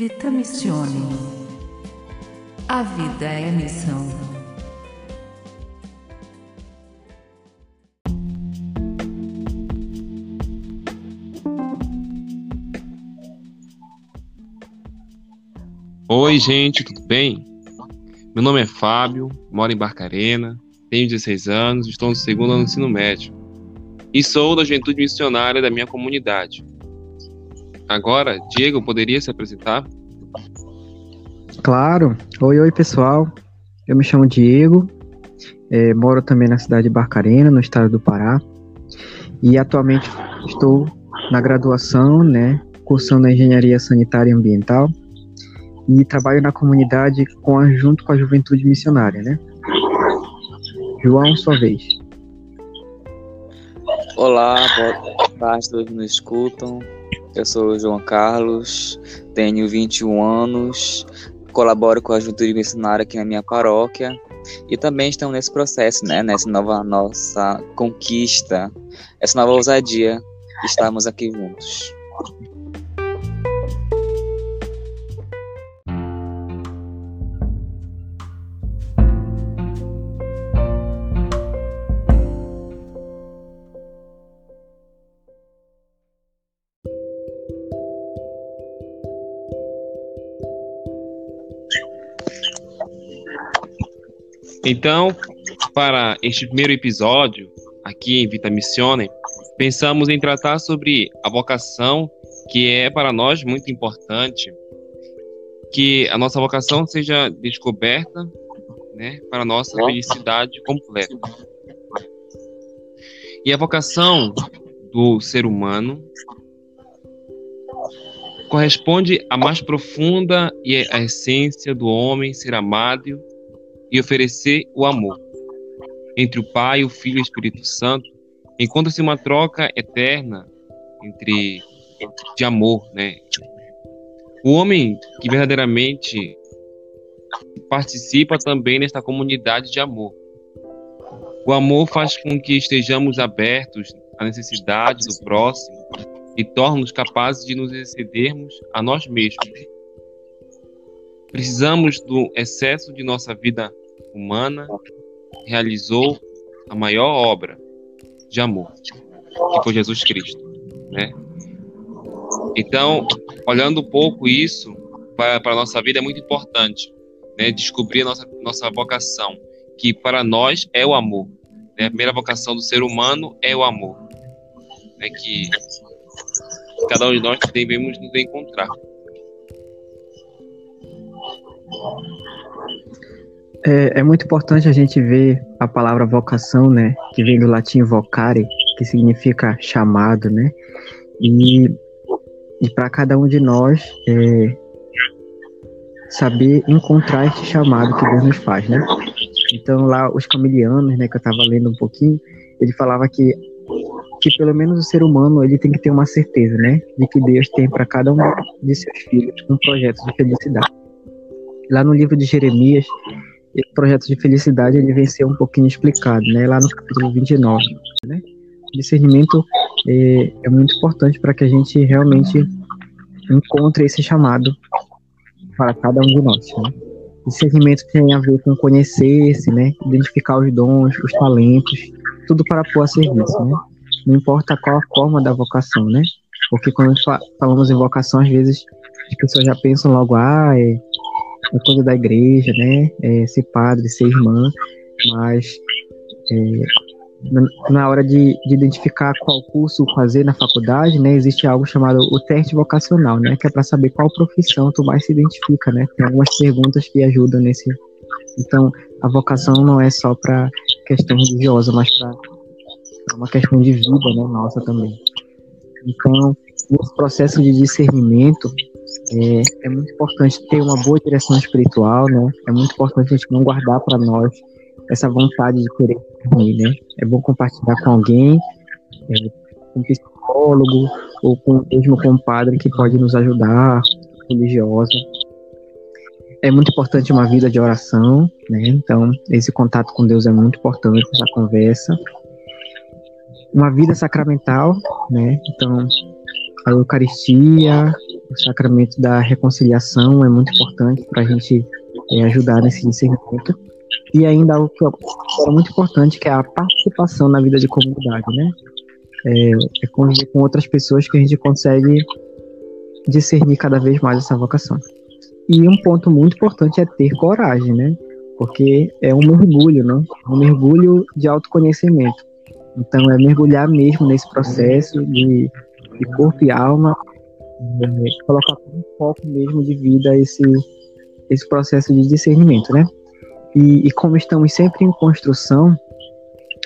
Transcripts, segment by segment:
Vita Missione. A vida é missão. Oi, gente, tudo bem? Meu nome é Fábio, moro em Barcarena, tenho 16 anos, estou no segundo ano do ensino médio e sou da juventude missionária da minha comunidade. Agora, Diego, poderia se apresentar? Claro. Oi, oi, pessoal. Eu me chamo Diego, é, moro também na cidade de Barcarena, no estado do Pará, e atualmente estou na graduação, né, cursando a Engenharia Sanitária e Ambiental, e trabalho na comunidade com a, junto com a juventude missionária, né? João, sua vez. Olá, boa tarde, todos nos escutam. Eu sou o João Carlos, tenho 21 anos, colaboro com a Juventude Missionária aqui na minha paróquia e também estamos nesse processo, né, nessa nova nossa conquista, essa nova ousadia, estamos aqui juntos. Então, para este primeiro episódio, aqui em Vita Missione, pensamos em tratar sobre a vocação, que é para nós muito importante, que a nossa vocação seja descoberta, né, para a nossa felicidade completa. E a vocação do ser humano corresponde à mais profunda e à essência do homem ser amado e oferecer o amor. Entre o Pai, o Filho e o Espírito Santo, encontra-se uma troca eterna entre de amor, né? O homem que verdadeiramente participa também nesta comunidade de amor. O amor faz com que estejamos abertos à necessidade do próximo e torna-nos capazes de nos excedermos a nós mesmos. Precisamos do excesso de nossa vida humana realizou a maior obra de amor, que foi Jesus Cristo, né? Então, olhando um pouco isso para, a nossa vida é muito importante, né? Descobrir a nossa, nossa vocação, que para nós é o amor. Né? A primeira vocação do ser humano é o amor, né? Que cada um de nós devemos nos encontrar. É, é, muito importante a gente ver a palavra vocação, né, que vem do latim vocare, que significa chamado, né, e, e para cada um de nós é, saber encontrar esse chamado que Deus nos faz, né. Então lá os camilianos, né, que eu estava lendo um pouquinho, ele falava que que pelo menos o ser humano ele tem que ter uma certeza, né, de que Deus tem para cada um de seus filhos um projeto de felicidade. Lá no livro de Jeremias esse projeto de felicidade ele vem ser um pouquinho explicado, né, lá no capítulo 29, né? O discernimento é, é muito importante para que a gente realmente encontre esse chamado para cada um de nós, né? Discernimento tem a ver com conhecer-se, né, identificar os dons, os talentos, tudo para pôr a serviço, né? Não importa qual a forma da vocação, né? Porque quando falamos em vocação, às vezes as pessoas já pensam logo, ah, é, é coisa da igreja, né? É, ser padre, ser irmã, mas é, na hora de, de, identificar qual curso fazer na faculdade, né, existe algo chamado o teste vocacional, né, que é para saber qual profissão tu mais se identifica, né. Tem algumas perguntas que ajudam nesse. Então, a vocação não é só para questão religiosa, mas para uma questão de vida, né, nossa também. Então, nesse processo de discernimento, é, é, muito importante ter uma boa direção espiritual, né? É muito importante a gente não guardar para nós essa vontade de querer dormir, né? É bom compartilhar com alguém, é, com um psicólogo ou com mesmo com um padre que pode nos ajudar, religiosa. É muito importante uma vida de oração, né? Então, esse contato com Deus é muito importante, essa conversa. Uma vida sacramental, né? Então, a Eucaristia, o sacramento da reconciliação é muito importante para a gente é, ajudar nesse discernimento. E ainda algo que é muito importante, que é a participação na vida de comunidade, né? É, é conviver com outras pessoas que a gente consegue discernir cada vez mais essa vocação. E um ponto muito importante é ter coragem, né? Porque é um mergulho, né? Um mergulho de autoconhecimento. Então é mergulhar mesmo nesse processo de, de corpo e alma, é, colocar um foco mesmo de vida esse esse processo de discernimento, né? E, e como estamos sempre em construção,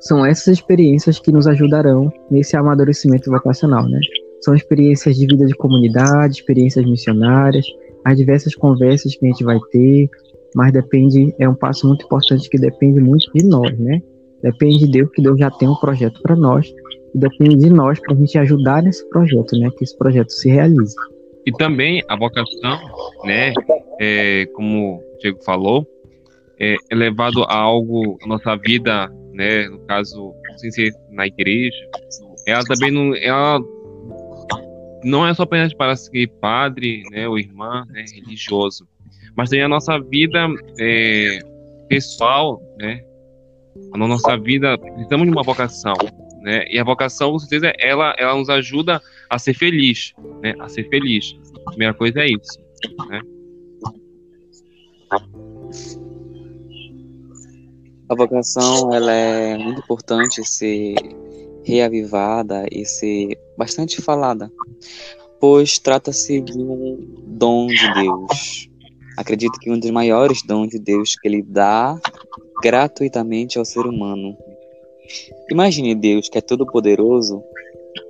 são essas experiências que nos ajudarão nesse amadurecimento vocacional, né? São experiências de vida de comunidade, experiências missionárias, as diversas conversas que a gente vai ter, mas depende, é um passo muito importante que depende muito de nós, né? Depende de Deus, que Deus já tem um projeto para nós, depende de nós para a gente ajudar nesse projeto, né? Que esse projeto se realize. E também a vocação, né? É, como o Diego falou, é, é levado a algo, nossa vida, né? No caso, sem ser na igreja, ela também não, ela não é só apenas para ser padre, né? Ou irmã, né? Religioso, mas também a nossa vida é, pessoal, né? A nossa vida, precisamos de uma vocação, né? E a vocação, com certeza, ela, ela nos ajuda a ser feliz, né? A ser feliz. A primeira coisa é isso, né? A vocação, ela é muito importante ser reavivada e ser bastante falada, pois trata-se de um dom de Deus. Acredito que um dos maiores dons de Deus que ele dá gratuitamente ao ser humano. Imagine Deus, que é todo poderoso,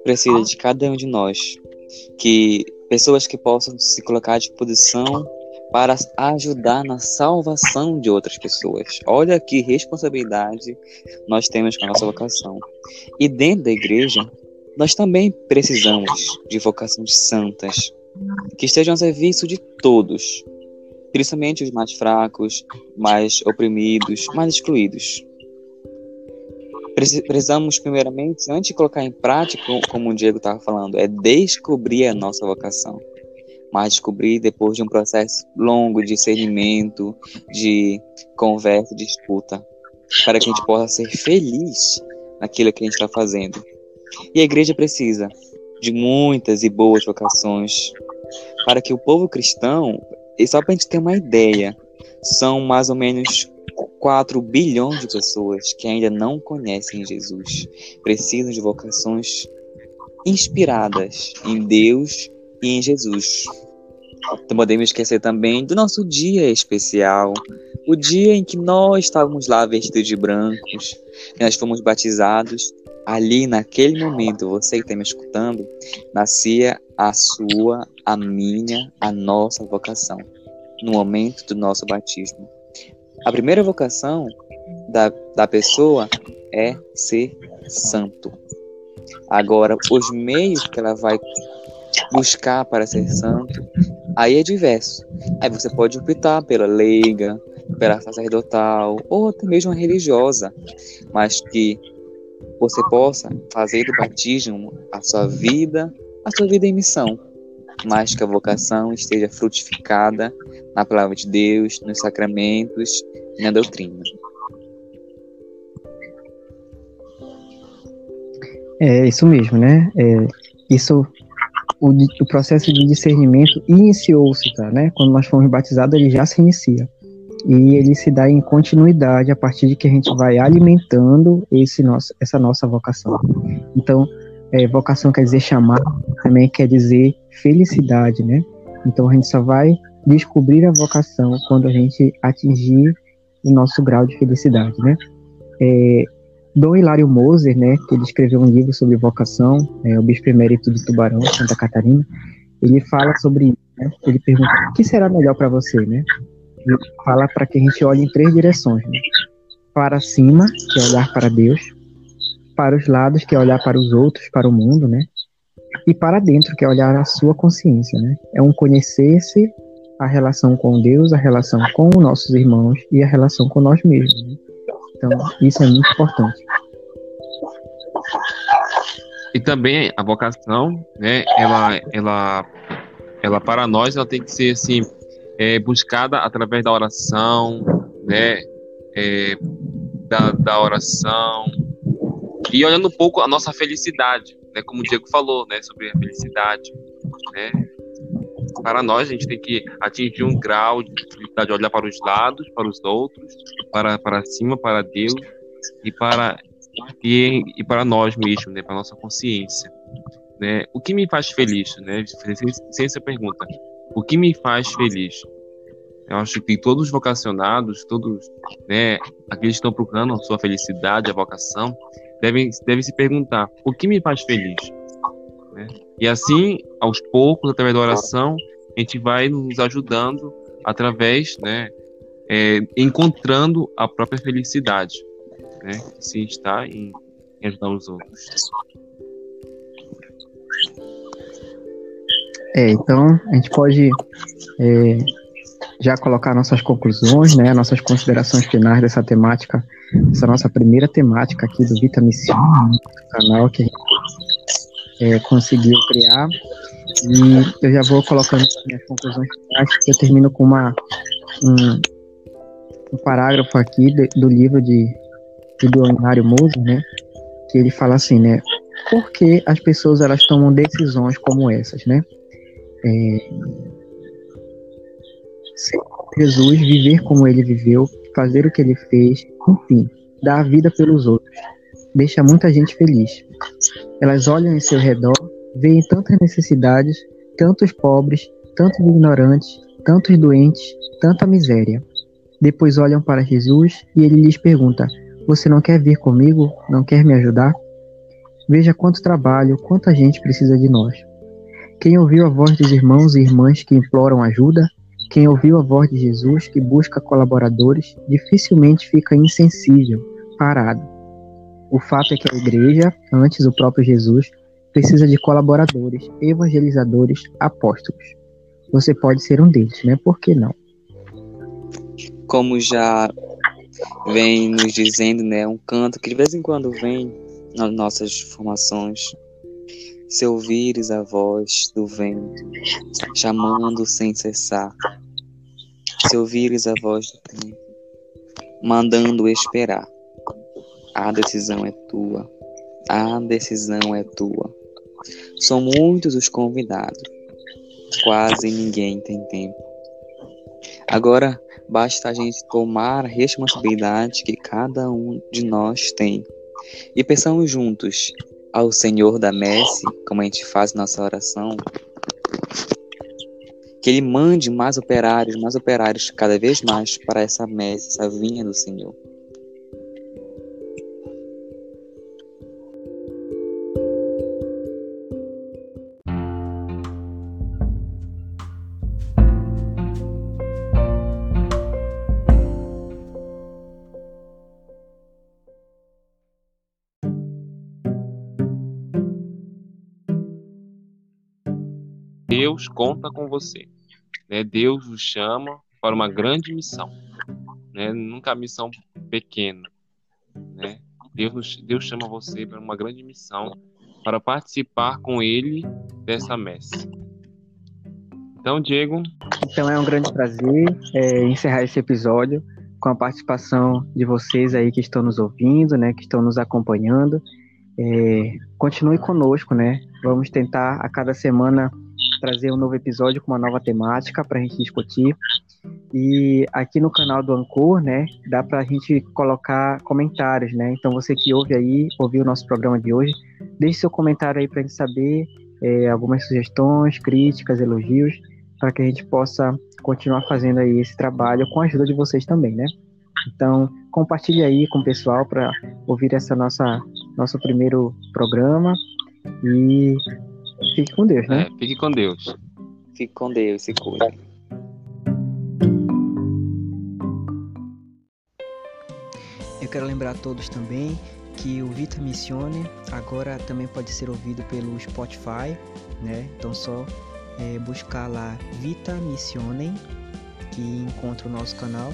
precisa de cada um de nós, que pessoas que possam se colocar à disposição para ajudar na salvação de outras pessoas. Olha que responsabilidade nós temos com a nossa vocação. E dentro da igreja, nós também precisamos de vocações santas, que estejam a serviço de todos, principalmente os mais fracos, mais oprimidos, mais excluídos. Precisamos, primeiramente, antes de colocar em prática, como o Diego estava falando, é descobrir a nossa vocação. Mas descobrir depois de um processo longo de discernimento, de conversa, de escuta, para que a gente possa ser feliz naquilo que a gente está fazendo. E a igreja precisa de muitas e boas vocações para que o povo cristão, e só para a gente ter uma ideia, são mais ou menos 4 bilhões de pessoas que ainda não conhecem Jesus precisam de vocações inspiradas em Deus e em Jesus. Não podemos esquecer também do nosso dia especial, o dia em que nós estávamos lá vestidos de brancos, nós fomos batizados. Ali, naquele momento, você que está me escutando, nascia a sua, a minha, a nossa vocação, no momento do nosso batismo. A primeira vocação da, da pessoa é ser santo. Agora, os meios que ela vai buscar para ser santo, aí é diverso. Aí você pode optar pela leiga, pela sacerdotal, ou até mesmo religiosa, mas que você possa fazer do batismo a sua vida, a sua vida em missão, mas que a vocação esteja frutificada na palavra de Deus, nos sacramentos na doutrina. É isso mesmo, né? É, isso, o, o, processo de discernimento iniciou-se, tá, né? Quando nós fomos batizados, ele já se inicia. E ele se dá em continuidade a partir de que a gente vai alimentando esse nosso, essa nossa vocação. Então, é, vocação quer dizer chamar, também quer dizer felicidade, né? Então a gente só vai descobrir a vocação quando a gente atingir o nosso grau de felicidade, né? É, Dom Hilário Moser, né, que ele escreveu um livro sobre vocação, é, o Bispo Emérito de Tubarão, Santa Catarina, ele fala sobre isso, né? Ele pergunta, o que será melhor para você, né? Ele fala para que a gente olhe em três direções, né? Para cima, que é olhar para Deus, para os lados, que é olhar para os outros, para o mundo, né? E para dentro, que é olhar a sua consciência, né? É um conhecer-se, a relação com Deus, a relação com os nossos irmãos e a relação com nós mesmos. Né? Então, isso é muito importante. E também a vocação, né? Ela, ela ela para nós ela tem que ser assim é, buscada através da oração, né? É, da, da oração e olhando um pouco a nossa felicidade, né? Como o Diego falou, né? Sobre a felicidade, né? Para nós, a gente tem que atingir um grau de felicidade, olhar para os lados, para os outros, para, para cima, para Deus e para e, e para nós mesmos, né? Para nossa consciência, né? O que me faz feliz, né? Sem essa pergunta, o que me faz feliz? Eu acho que todos os vocacionados, todos, né, aqueles que estão procurando a sua felicidade, a vocação, devem, devem se perguntar: o que me faz feliz? Né? E assim, aos poucos, através da oração, a gente vai nos ajudando através, né, é, encontrando a própria felicidade, né, se está em, ajudar os outros. É, então a gente pode é, já colocar nossas conclusões, né, nossas considerações finais dessa temática, essa nossa primeira temática aqui do Vita Missão, canal que a gente é, conseguiu criar. E eu já vou colocando minhas conclusões finais, eu termino com uma, um, um parágrafo aqui de, do livro de, de Leonário Moser, né, que ele fala assim, né, por que as pessoas elas tomam decisões como essas, né? É, Jesus, viver como ele viveu, fazer o que ele fez, enfim, dar a vida pelos outros. Deixa muita gente feliz. Elas olham em seu redor, veem tantas necessidades, tantos pobres, tantos ignorantes, tantos doentes, tanta miséria. Depois olham para Jesus e ele lhes pergunta: Você não quer vir comigo? Não quer me ajudar? Veja quanto trabalho, quanta gente precisa de nós. Quem ouviu a voz dos irmãos e irmãs que imploram ajuda, quem ouviu a voz de Jesus que busca colaboradores dificilmente fica insensível, parado. O fato é que a igreja, antes o próprio Jesus, precisa de colaboradores, evangelizadores, apóstolos. Você pode ser um deles, né? Por que não? Como já vem nos dizendo, né, um canto que de vez em quando vem nas nossas formações, se ouvires a voz do vento, chamando sem cessar, se ouvires a voz do tempo, mandando esperar, a decisão é tua, a decisão é tua. São muitos os convidados, quase ninguém tem tempo. Agora basta a gente tomar a responsabilidade que cada um de nós tem e pensamos juntos ao Senhor da Messe, como a gente faz nossa oração, que Ele mande mais operários, mais operários cada vez mais para essa messe, essa vinha do Senhor. Deus conta com você. Né? Deus o chama para uma grande missão. Né? Nunca a missão pequena. Né? Deus, Deus chama você para uma grande missão para participar com Ele dessa messe. Então, Diego. Então é um grande prazer é, encerrar esse episódio com a participação de vocês aí que estão nos ouvindo, né, que estão nos acompanhando. É, continue conosco, né? Vamos tentar a cada semana trazer um novo episódio com uma nova temática para a gente discutir. E aqui no canal do Ancor, né, dá para a gente colocar comentários, né? Então você que ouve aí, ouviu o nosso programa de hoje, deixe seu comentário aí para a gente saber é, algumas sugestões, críticas, elogios, para que a gente possa continuar fazendo aí esse trabalho com a ajuda de vocês também, né? Então compartilhe aí com o pessoal para ouvir essa nossa nosso primeiro programa e Fique com Deus, né? É, fique com Deus. Fique com Deus, se cuide. Eu quero lembrar a todos também que o Vita Missione agora também pode ser ouvido pelo Spotify, né? Então só é, buscar lá Vita Missione que encontra o nosso canal.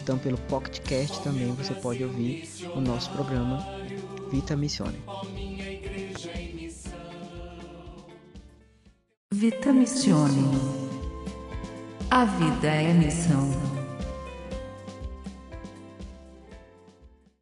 Então pelo Pocketcast também você pode ouvir o nosso programa Vita Missione. Vita Missione. A vida é missão.